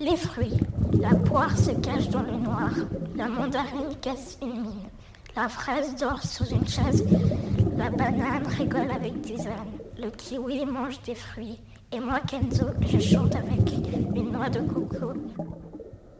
Les fruits. La poire se cache dans le noir. La mandarine casse une mine. La fraise dort sous une chaise. La banane rigole avec des ânes. Le kiwi mange des fruits. Et moi, Kenzo, je chante avec une noix de coco.